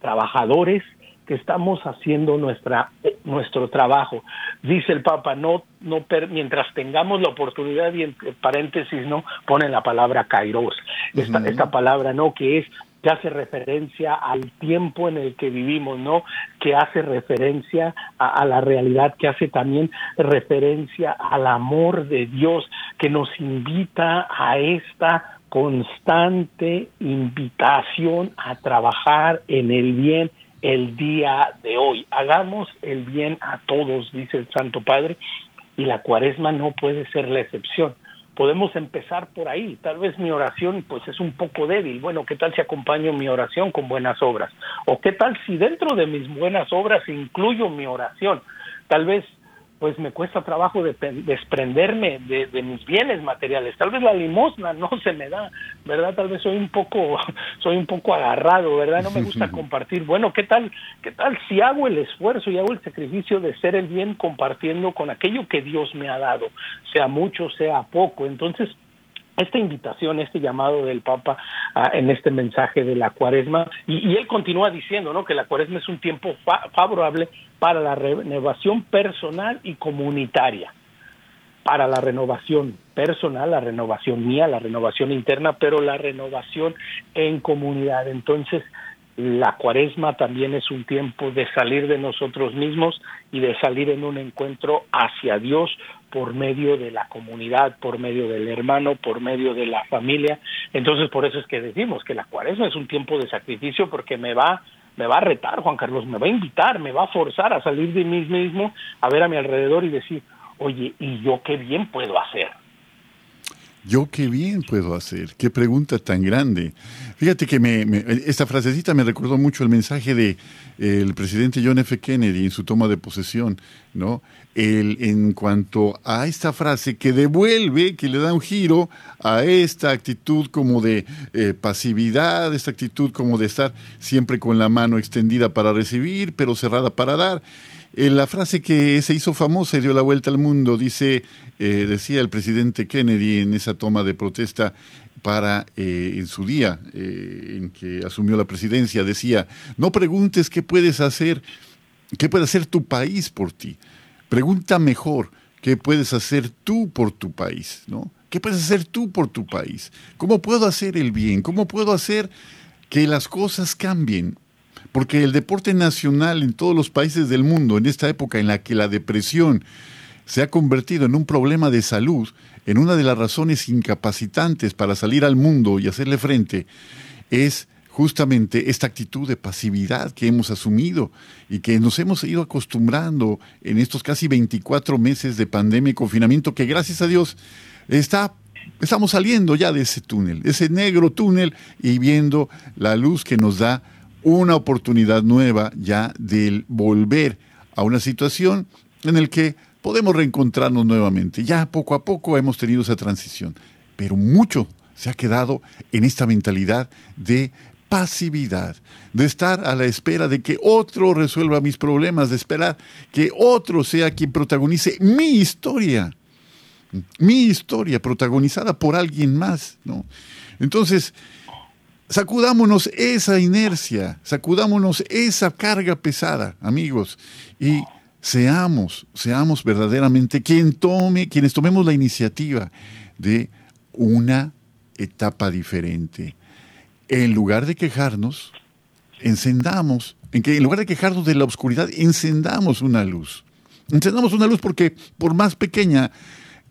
S2: trabajadores que estamos haciendo nuestra nuestro trabajo. Dice el Papa, no no mientras tengamos la oportunidad y en paréntesis no pone la palabra kairos. Esta esta palabra no que es que hace referencia al tiempo en el que vivimos, ¿no? Que hace referencia a, la realidad, que hace también referencia al amor de Dios, que nos invita a esta constante invitación a trabajar en el bien el día de hoy. Hagamos el bien a todos, dice el Santo Padre, y la cuaresma no puede ser la excepción podemos empezar por ahí. Tal vez mi oración pues es un poco débil. Bueno, ¿qué tal si acompaño mi oración con buenas obras? ¿O qué tal si dentro de mis buenas obras incluyo mi oración? Tal vez pues me cuesta trabajo de, desprenderme de, mis bienes materiales. Tal vez la limosna no se me da, ¿verdad? Tal vez soy un poco, <laughs> soy un poco agarrado, ¿verdad? No me <laughs> gusta compartir. Bueno, ¿qué tal, qué tal si hago el esfuerzo y hago el sacrificio de ser el bien compartiendo con aquello que Dios me ha dado, sea mucho, sea poco? Entonces, esta invitación, este llamado del Papa en este mensaje de la cuaresma, y, él continúa diciendo ¿no? que la cuaresma es un tiempo favorable para la renovación personal y comunitaria, para la renovación personal, la renovación mía, la renovación interna, pero la renovación en comunidad. Entonces, la cuaresma también es un tiempo de salir de nosotros mismos y de salir en un encuentro hacia Dios por medio de la comunidad, por medio del hermano, por medio de la familia. Entonces, por eso es que decimos que la cuaresma es un tiempo de sacrificio porque me va me va a retar, Juan Carlos, me va a invitar, me va a forzar a salir de mí mismo, a ver a mi alrededor y decir, oye, ¿y yo qué bien puedo hacer?
S1: ¿Yo qué bien puedo hacer? Qué pregunta tan grande. Fíjate que me, esta frasecita me recordó mucho el mensaje de el presidente John F. Kennedy en su toma de posesión, ¿no? El, en cuanto a esta frase que devuelve, que le da un giro a esta actitud como de eh, pasividad, esta actitud como de estar siempre con la mano extendida para recibir, pero cerrada para dar. Eh, la frase que se hizo famosa y dio la vuelta al mundo, dice, eh, decía el presidente Kennedy en esa toma de protesta para eh, en su día en que asumió la presidencia, decía, no preguntes qué puedes hacer, qué puede hacer tu país por ti. Pregunta mejor qué puedes hacer tú por tu país, ¿no? ¿Qué puedes hacer tú por tu país? ¿Cómo puedo hacer el bien? ¿Cómo puedo hacer que las cosas cambien? Porque el deporte nacional en todos los países del mundo, en esta época en la que la depresión se ha convertido en un problema de salud, en una de las razones incapacitantes para salir al mundo y hacerle frente, es justamente esta actitud de pasividad que hemos asumido y que nos hemos ido acostumbrando en estos casi 24 meses de pandemia y confinamiento que gracias a Dios está estamos saliendo ya de ese túnel, ese negro túnel y viendo la luz que nos da una oportunidad nueva ya de volver a una situación en la que podemos reencontrarnos nuevamente. Ya poco a poco hemos tenido esa transición, pero mucho se ha quedado en esta mentalidad de pasividad, de estar a la espera de que otro resuelva mis problemas, de esperar que otro sea quien protagonice mi historia, mi historia protagonizada por alguien más, ¿no? Entonces, sacudámonos esa inercia, sacudámonos esa carga pesada, amigos, y seamos, seamos verdaderamente quien tome, quienes tomemos la iniciativa de una etapa diferente. En lugar de quejarnos, encendamos, en, en lugar de quejarnos de la oscuridad, encendamos una luz. Encendamos una luz porque por más pequeña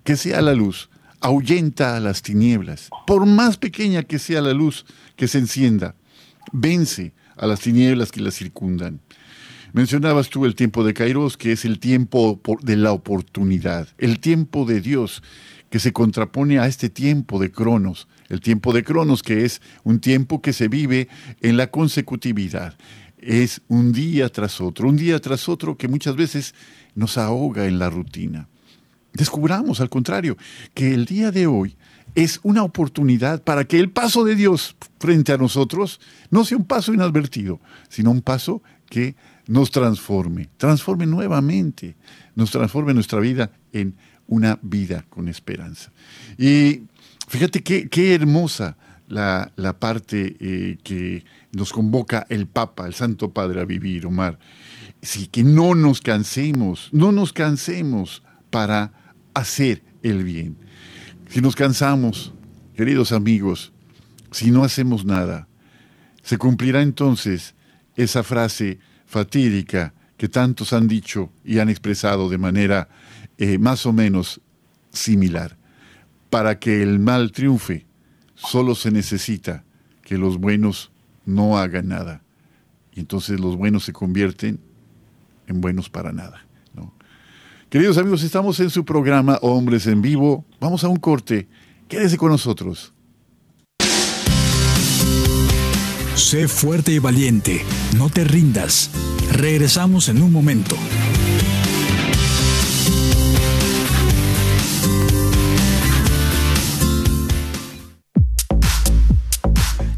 S1: que sea la luz, ahuyenta a las tinieblas. Por más pequeña que sea la luz que se encienda, vence a las tinieblas que la circundan. Mencionabas tú el tiempo de Kairos, que es el tiempo de la oportunidad, el tiempo de Dios, que se contrapone a este tiempo de Cronos, el tiempo de Cronos que es un tiempo que se vive en la consecutividad. Es un día tras otro, un día tras otro que muchas veces nos ahoga en la rutina. Descubramos, al contrario, que el día de hoy es una oportunidad para que el paso de Dios frente a nosotros no sea un paso inadvertido, sino un paso que nos transforme, transforme nuevamente, nos transforme nuestra vida en una vida con esperanza. Y fíjate qué, qué hermosa la, parte eh, que nos convoca el Papa, el Santo Padre, a vivir, Omar. Sí, que no nos cansemos, no nos cansemos para hacer el bien. Si nos cansamos, queridos amigos, si no hacemos nada, se cumplirá entonces esa frase fatídica que tantos han dicho y han expresado de manera eh, más o menos similar. Para que el mal triunfe, solo se necesita que los buenos no hagan nada. Y entonces los buenos se convierten en buenos para nada. Queridos amigos, estamos en su programa Hombres en Vivo. Vamos a un corte. Quédese con nosotros.
S3: Sé fuerte y valiente. No te rindas. Regresamos en un momento.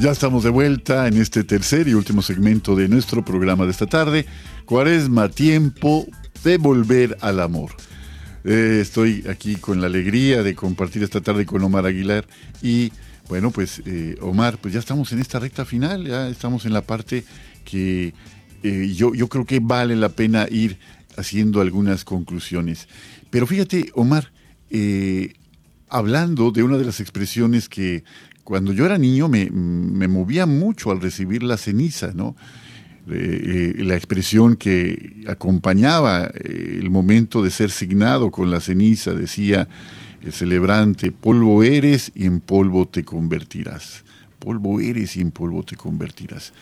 S1: Ya estamos de vuelta en este tercer y último segmento de nuestro programa de esta tarde. Cuaresma, tiempo de volver al amor. Eh, estoy aquí con la alegría de compartir esta tarde con Omar Aguilar y bueno, pues eh, Omar, pues ya estamos en esta recta final, ya estamos en la parte que eh, yo, yo creo que vale la pena ir haciendo algunas conclusiones. Pero fíjate, Omar, hablando de una de las expresiones que cuando yo era niño me, me movía mucho al recibir la ceniza, ¿no? Eh, la expresión que acompañaba eh, el momento de ser signado con la ceniza, decía el celebrante, polvo eres y en polvo te convertirás. Polvo eres y en polvo te convertirás.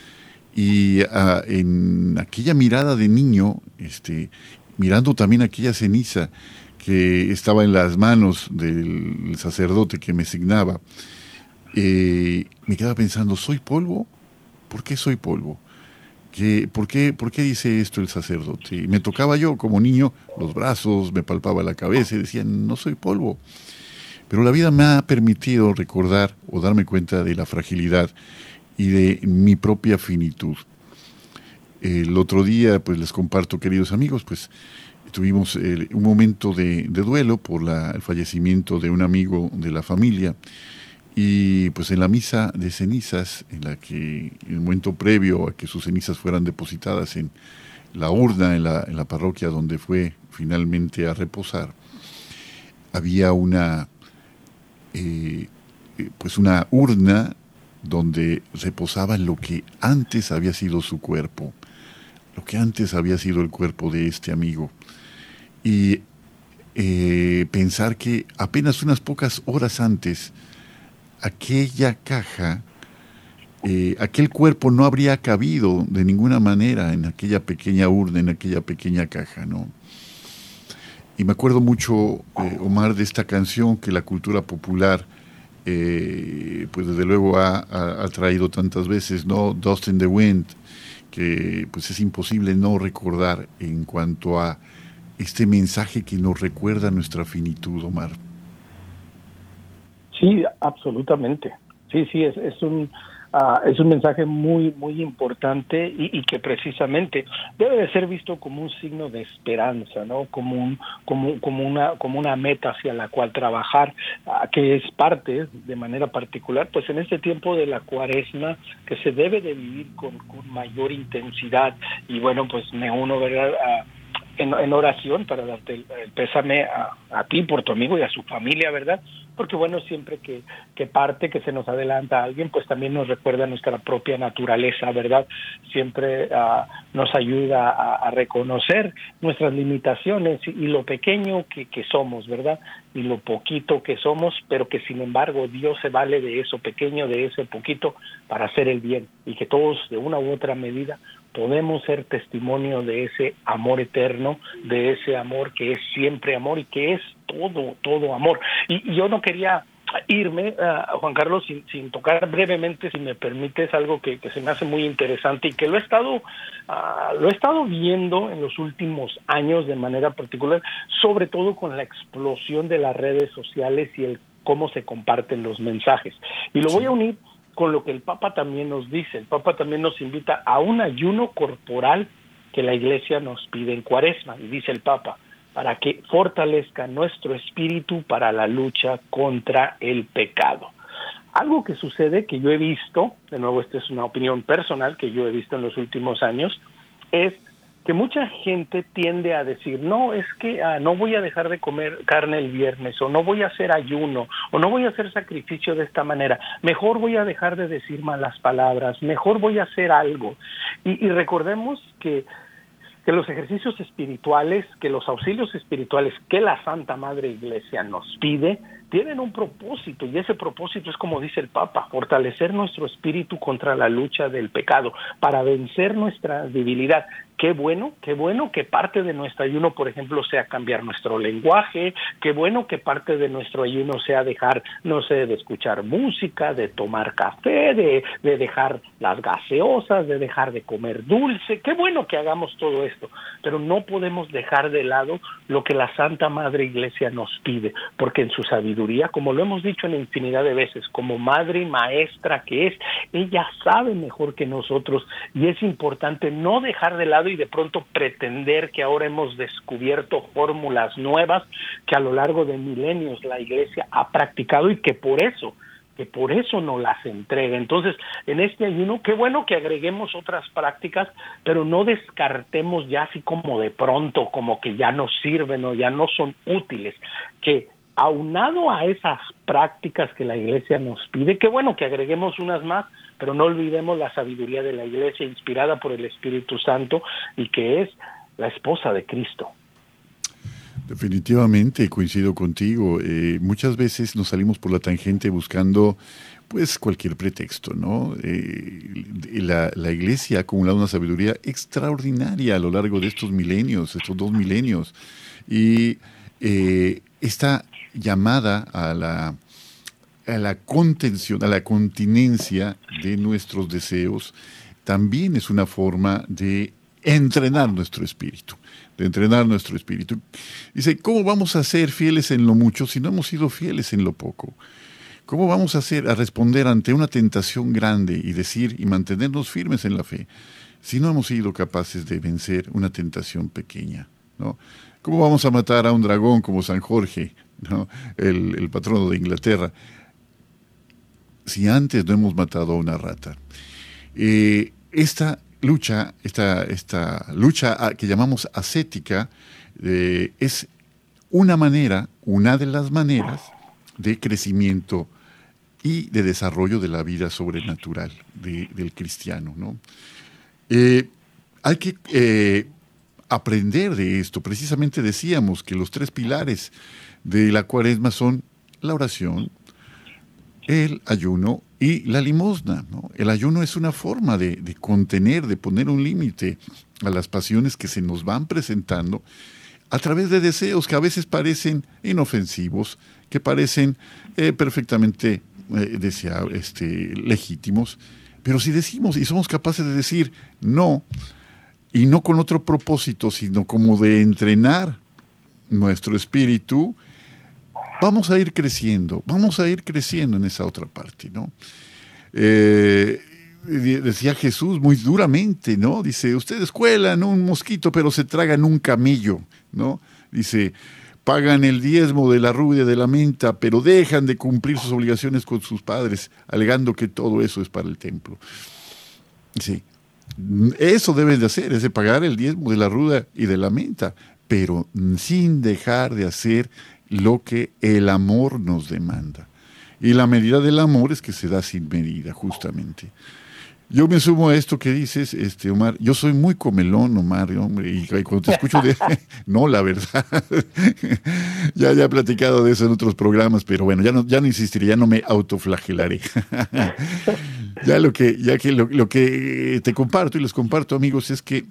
S1: Y ah, en aquella mirada de niño, este, mirando también aquella ceniza que estaba en las manos del sacerdote que me signaba, me quedaba pensando, ¿soy polvo? ¿Por qué soy polvo? ¿por, qué, ¿por qué dice esto el sacerdote? me tocaba yo como niño los brazos, me palpaba la cabeza y decía, no soy polvo. Pero la vida me ha permitido recordar o darme cuenta de la fragilidad y de mi propia finitud. El otro día, pues les comparto, queridos amigos, pues tuvimos un momento de, duelo por el fallecimiento de un amigo de la familia y pues en la misa de cenizas, en la que en el momento previo a que sus cenizas fueran depositadas en la urna, en la, parroquia donde fue finalmente a reposar, había una, eh, eh, pues una urna donde reposaba lo que antes había sido su cuerpo, lo que antes había sido el cuerpo de este amigo. Y eh, pensar que apenas unas pocas horas antes, aquella caja, eh, aquel cuerpo no habría cabido de ninguna manera en aquella pequeña urna, en aquella pequeña caja, ¿no? Y me acuerdo mucho, eh, Omar, de esta canción que la cultura popular, eh, pues desde luego ha, traído tantas veces, ¿no? Dust in the Wind, que pues es imposible no recordar en cuanto a este mensaje que nos recuerda nuestra finitud, Omar.
S2: Sí, absolutamente. sí, sí, es, un Ah, es un mensaje muy, muy importante y, que precisamente debe de ser visto como un signo de esperanza, ¿no? Como, un, como, como, una, como una meta hacia la cual trabajar, ah, que es parte, de manera particular, pues en este tiempo de la cuaresma, que se debe de vivir con, mayor intensidad. Y bueno, pues me uno, ¿verdad? en, oración para darte el, pésame a, a, ti por tu amigo y a su familia, ¿verdad? Porque bueno, siempre que, que parte, que se nos adelanta alguien, pues también nos recuerda nuestra propia naturaleza, ¿verdad? Siempre uh, nos ayuda a, reconocer nuestras limitaciones y, lo pequeño que, que somos, ¿verdad? Y lo poquito que somos, pero que sin embargo Dios se vale de eso pequeño, de ese poquito, para hacer el bien y que todos de una u otra medida podemos ser testimonio de ese amor eterno, de ese amor que es siempre amor y que es todo, todo amor. Y, yo no quería irme, uh, Juan Carlos, sin, sin, tocar brevemente, si me permites, algo que, se me hace muy interesante y que lo he estado, uh, lo he estado viendo en los últimos años de manera particular, sobre todo con la explosión de las redes sociales y el cómo se comparten los mensajes. Y lo voy a unir con lo que el Papa también nos dice. El Papa también nos invita a un ayuno corporal que la Iglesia nos pide en Cuaresma, y dice el Papa, para que fortalezca nuestro espíritu para la lucha contra el pecado. Algo que sucede que yo he visto, de nuevo esta es una opinión personal que yo he visto en los últimos años, es que mucha gente tiende a decir, no, es que ah, no voy a dejar de comer carne el viernes, o no voy a hacer ayuno, o no voy a hacer sacrificio de esta manera, mejor voy a dejar de decir malas palabras, mejor voy a hacer algo. Y, y recordemos que que los ejercicios espirituales, que los auxilios espirituales que la Santa Madre Iglesia nos pide, tienen un propósito y ese propósito es como dice el Papa, fortalecer nuestro espíritu contra la lucha del pecado, para vencer nuestra debilidad qué bueno, qué bueno que parte de nuestro ayuno, por ejemplo, sea cambiar nuestro lenguaje, qué bueno que parte de nuestro ayuno sea dejar, no sé, de escuchar música, de tomar café, de, de dejar las gaseosas, de dejar de comer dulce, qué bueno que hagamos todo esto, pero no podemos dejar de lado lo que la Santa Madre Iglesia nos pide, porque en su sabiduría, como lo hemos dicho en infinidad de veces, como madre maestra que es, ella sabe mejor que nosotros y es importante no dejar de lado y de pronto pretender que ahora hemos descubierto fórmulas nuevas que a lo largo de milenios la Iglesia ha practicado y que por eso que por eso no las entrega. Entonces, en este ayuno, qué bueno que agreguemos otras prácticas, pero no descartemos ya así como de pronto, como que ya no sirven o ya no son útiles, que aunado a esas prácticas que la Iglesia nos pide, qué bueno que agreguemos unas más, pero no olvidemos la sabiduría de la Iglesia inspirada por el Espíritu Santo y que es la esposa de Cristo.
S1: Definitivamente, coincido contigo. Eh, muchas veces nos salimos por la tangente buscando pues cualquier pretexto, ¿no? Eh, la, Iglesia ha acumulado una sabiduría extraordinaria a lo largo de estos milenios, estos dos milenios, y eh, esta llamada a la, a la contención, a la continencia de nuestros deseos, también es una forma de entrenar nuestro espíritu, de entrenar nuestro espíritu. Dice, ¿cómo vamos a ser fieles en lo mucho si no hemos sido fieles en lo poco? ¿Cómo vamos a hacer a responder ante una tentación grande y decir y mantenernos firmes en la fe si no hemos sido capaces de vencer una tentación pequeña? ¿no? ¿Cómo vamos a matar a un dragón como San Jorge el, patrono de Inglaterra, si antes no hemos matado a una rata. Eh, esta lucha, esta, esta lucha que llamamos ascética, eh, es una manera, una de las maneras de crecimiento y de desarrollo de la vida sobrenatural del cristiano. ¿no? Eh, hay que aprender de esto. Precisamente decíamos que los tres pilares de la cuaresma son la oración, el ayuno y la limosna. El ayuno es una forma de, contener, de poner un límite a las pasiones que se nos van presentando a través de deseos que a veces parecen inofensivos, que parecen eh, perfectamente eh, este, legítimos. Pero si decimos y somos capaces de decir no, y no con otro propósito, sino como de entrenar nuestro espíritu, vamos a ir creciendo, vamos a ir creciendo en esa otra parte, ¿no? Eh, decía Jesús muy duramente, ¿no? Dice, ustedes cuelan un mosquito, pero se tragan un camello, ¿no? Dice, pagan el diezmo de la rubia de la menta, pero dejan de cumplir sus obligaciones con sus padres, alegando que todo eso es para el templo. Sí, eso deben de hacer, es de pagar el diezmo de la ruda y de la menta, pero sin dejar de hacer lo que el amor nos demanda. Y la medida del amor es que se da sin medida, justamente. Yo me sumo a esto que dices, este Omar. Yo soy muy comelón, Omar, hombre, y cuando te escucho de, <laughs> <laughs> no, la verdad. <laughs> ya, ya he platicado de eso en otros programas, pero bueno, ya no, ya no insistiré, ya no me autoflagelaré. Ya lo que, ya que lo, que te comparto y les comparto, amigos, es que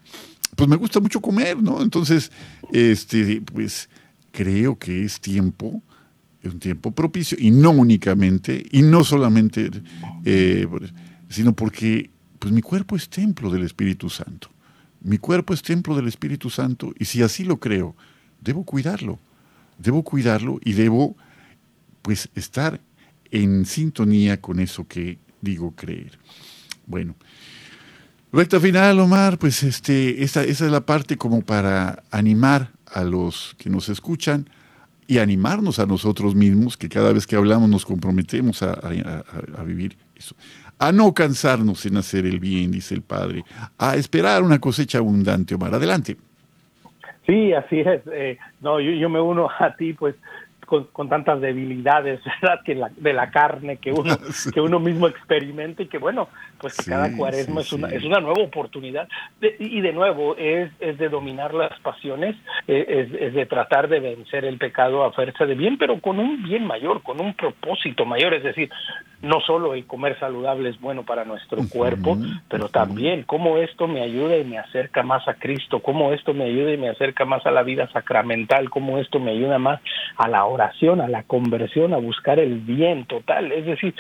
S1: pues me gusta mucho comer, ¿no? Entonces, este, pues creo que es tiempo, es un tiempo propicio, y no únicamente, y no solamente. Eh, sino porque pues mi cuerpo es templo del Espíritu Santo. Mi cuerpo es templo del Espíritu Santo y si así lo creo, debo cuidarlo. Debo cuidarlo y debo pues estar en sintonía con eso que digo creer. Bueno, recta final, Omar, pues este, esa, esa es la parte como para animar a los que nos escuchan y animarnos a nosotros mismos, que cada vez que hablamos nos comprometemos a, a vivir eso a no cansarnos en hacer el bien, dice el Padre, a esperar una cosecha abundante, Omar. Adelante.
S2: Sí, así es. Eh, no, yo, yo, me uno a ti, pues con, tantas debilidades, <laughs> ¿verdad? Que la, de la carne que uno, <laughs> que uno mismo experimenta y que bueno, pues cada cuaresma es, una, es una nueva oportunidad. y de nuevo, es, es de dominar las pasiones, eh, es, es, de tratar de vencer el pecado a fuerza de bien, pero con un bien mayor, con un propósito mayor, es decir, no solo el comer saludable es bueno para nuestro cuerpo, pero también cómo esto me ayuda y me acerca más a Cristo, cómo esto me ayuda y me acerca más a la vida sacramental, cómo esto me ayuda más a la oración, a la conversión, a buscar el bien total, es decir,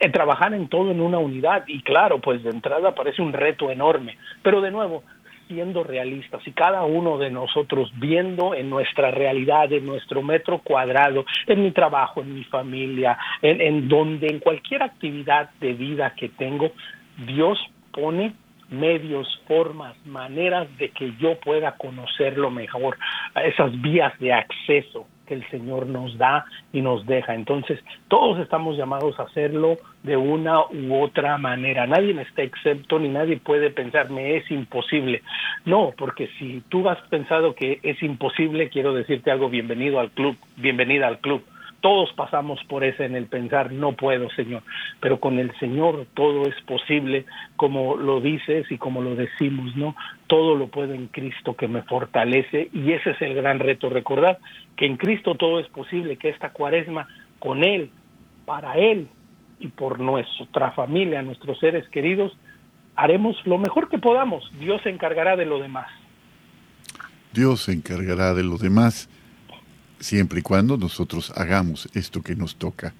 S2: eh, trabajar en todo en una unidad. Y claro, pues de entrada parece un reto enorme, pero de nuevo, siendo realistas y cada uno de nosotros viendo en nuestra realidad, en nuestro metro cuadrado, en mi trabajo, en mi familia, en, en donde, en cualquier actividad de vida que tengo, Dios pone medios, formas, maneras de que yo pueda conocerlo mejor, esas vías de acceso que el Señor nos da y nos deja. Entonces, todos estamos llamados a hacerlo de una u otra manera. Nadie está excepto ni nadie puede pensar, me es imposible. No, porque si tú has pensado que es imposible, quiero decirte algo, bienvenido al club, bienvenida al club todos pasamos por ese en el pensar, no puedo, Señor, pero con el Señor todo es posible, como lo dices y como lo decimos, ¿no? Todo lo puedo en Cristo que me fortalece y ese es el gran reto, recordar que en Cristo todo es posible, que esta cuaresma con Él, para Él y por nuestra familia, nuestros seres queridos, haremos lo mejor que podamos, Dios se encargará de lo demás.
S1: Dios se encargará de lo demás siempre y cuando nosotros hagamos esto que nos toca.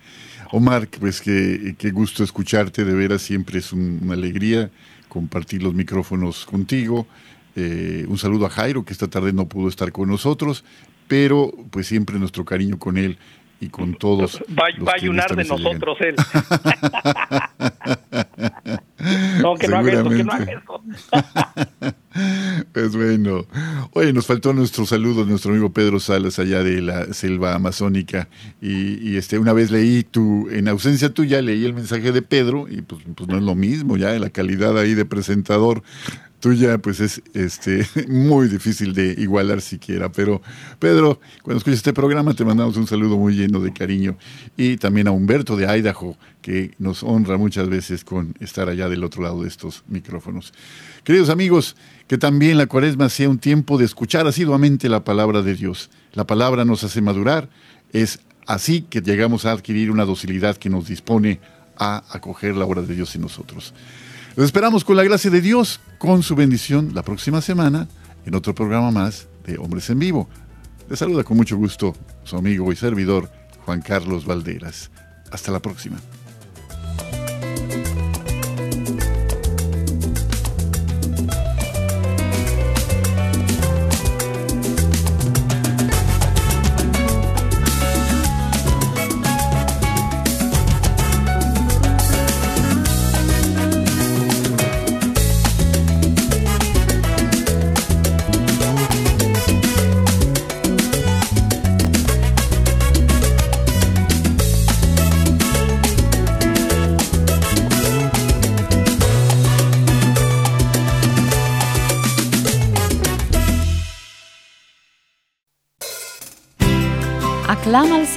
S1: Omar, pues qué, qué gusto escucharte, de veras siempre es una alegría compartir los micrófonos contigo. Eh, un saludo a Jairo, que esta tarde no pudo estar con nosotros, pero pues siempre nuestro cariño con él y con todos.
S2: Va, va a ayunar de nosotros él. <laughs> no, que no haga eso, que no haga eso.
S1: pues <laughs> bueno. Oye, nos faltó nuestro saludo nuestro amigo Pedro Salas allá de la selva amazónica. Y, este, una vez leí tu, en ausencia tuya, leí el mensaje de Pedro, y pues, pues no es lo mismo, ya la calidad ahí de presentador tuya pues es este <laughs> muy difícil de igualar siquiera. Pero Pedro, cuando escuches este programa te mandamos un saludo muy lleno de cariño y también a Humberto de Idaho que nos honra muchas veces con estar allá del otro lado de estos micrófonos. Queridos amigos, que también la cuaresma sea un tiempo de escuchar asiduamente la palabra de Dios. La palabra nos hace madurar, es así que llegamos a adquirir una docilidad que nos dispone a acoger la obra de Dios en nosotros. Los esperamos con la gracia de Dios, con su bendición, la próxima semana en otro programa más de Hombres en Vivo. Les saluda con mucho gusto su amigo y servidor Juan Carlos Valderas. Hasta la próxima.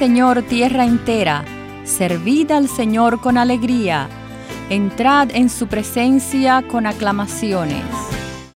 S4: Señor tierra entera, servid al Señor con alegría, entrad en su presencia con aclamaciones.